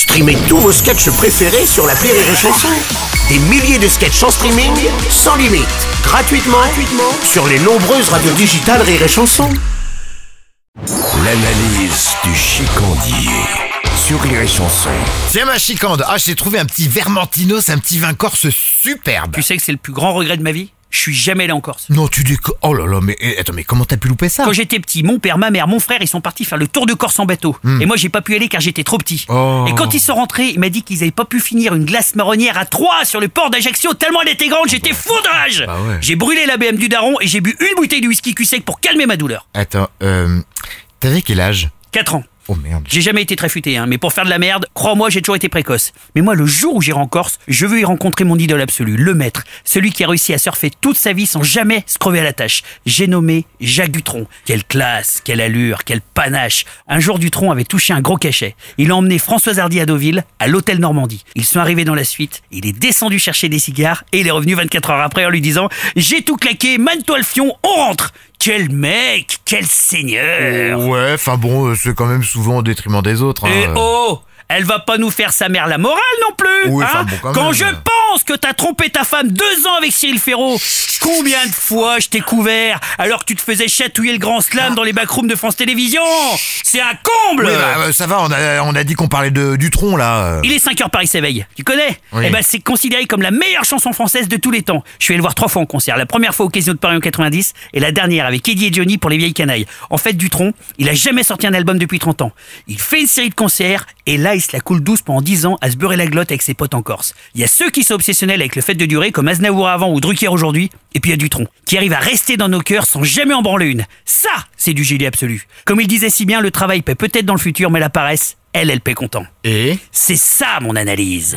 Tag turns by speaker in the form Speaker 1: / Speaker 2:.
Speaker 1: Streamez tous vos sketchs préférés sur la Rire et Chanson. Des milliers de sketchs en streaming, sans limite, gratuitement, gratuitement sur les nombreuses radios digitales Rire et Chanson. L'analyse du chicandier sur Rire et Chanson.
Speaker 2: Tiens ma chicande, ah j'ai trouvé un petit Vermentinos, un petit vin corse superbe.
Speaker 3: Tu sais que c'est le plus grand regret de ma vie? Je suis jamais allé en Corse.
Speaker 2: Non tu déco... Oh là là, mais eh, attends, mais comment t'as pu louper ça
Speaker 3: Quand j'étais petit, mon père, ma mère, mon frère, ils sont partis faire le tour de Corse en bateau. Et moi, j'ai pas pu aller car j'étais trop petit.
Speaker 2: Hmm. Oh.
Speaker 3: Et quand ils sont rentrés, il m'a dit qu'ils avaient pas pu finir une glace marronnière à 3 sur le port d'Ajaccio tellement elle était grande, j'étais fou de rage.
Speaker 2: Bah ouais.
Speaker 3: J'ai brûlé la BM du daron et j'ai bu une bouteille de whisky cul sec pour calmer ma douleur.
Speaker 2: Attends, euh... T'avais quel âge?
Speaker 3: 4 ans.
Speaker 2: Oh merde.
Speaker 3: J'ai jamais été très futé, hein, mais pour faire de la merde, crois-moi, j'ai toujours été précoce. Mais moi, le jour où j'irai en Corse, je veux y rencontrer mon idole absolu, le maître, celui qui a réussi à surfer toute sa vie sans jamais se crever à la tâche. J'ai nommé Jacques Dutronc. Quelle classe, quelle allure, quel panache. Un jour, Dutronc avait touché un gros cachet. Il a emmené Françoise Hardy à Deauville, à l'hôtel Normandie. Ils sont arrivés dans la suite, il est descendu chercher des cigares et il est revenu 24 heures après en lui disant J'ai tout claqué, mane-toi le fion, on rentre. Quel mec, quel seigneur.
Speaker 2: Ouais, enfin bon, euh, c'est quand même souvent au détriment des autres. hein.
Speaker 3: Et oh elle va pas nous faire sa mère la morale non plus
Speaker 2: Oui,
Speaker 3: hein
Speaker 2: bon, quand même.
Speaker 3: je que t'as trompé ta femme deux ans avec Cyril Ferraud, combien de fois je t'ai couvert alors que tu te faisais chatouiller le grand slam dans les backrooms de France Télévisions? C'est un comble
Speaker 2: Oui, bah, euh, ça va, on a, on a dit qu'on parlait de, du tronc là.
Speaker 3: il est 5 heures Paris s'éveille. Tu connais?
Speaker 2: Oui.
Speaker 3: Eh ben c'est considéré comme la meilleure chanson française de tous les temps. Je suis allé le voir trois fois en concert. La première fois au Casino de Paris en 90 et la dernière avec Eddie et Johnny pour les vieilles canailles. En fait, Dutronc, il a jamais sorti un album depuis 30 ans. Il fait une série de concerts et là il se la coule douce pendant 10 ans à se beurrer la glotte avec ses potes en Corse. Il y a ceux qui obsessionnels avec le fait de durer comme Aznavour avant ou Drucker aujourd'hui et puis il y a Dutronc qui arrive à rester dans nos cœurs sans jamais en branler une. Ça, c'est du génie absolu. Comme il disait si bien, le travail paie peut-être dans le futur mais la paresse, elle, elle paie content.
Speaker 2: Et?
Speaker 3: C'est ça mon analyse.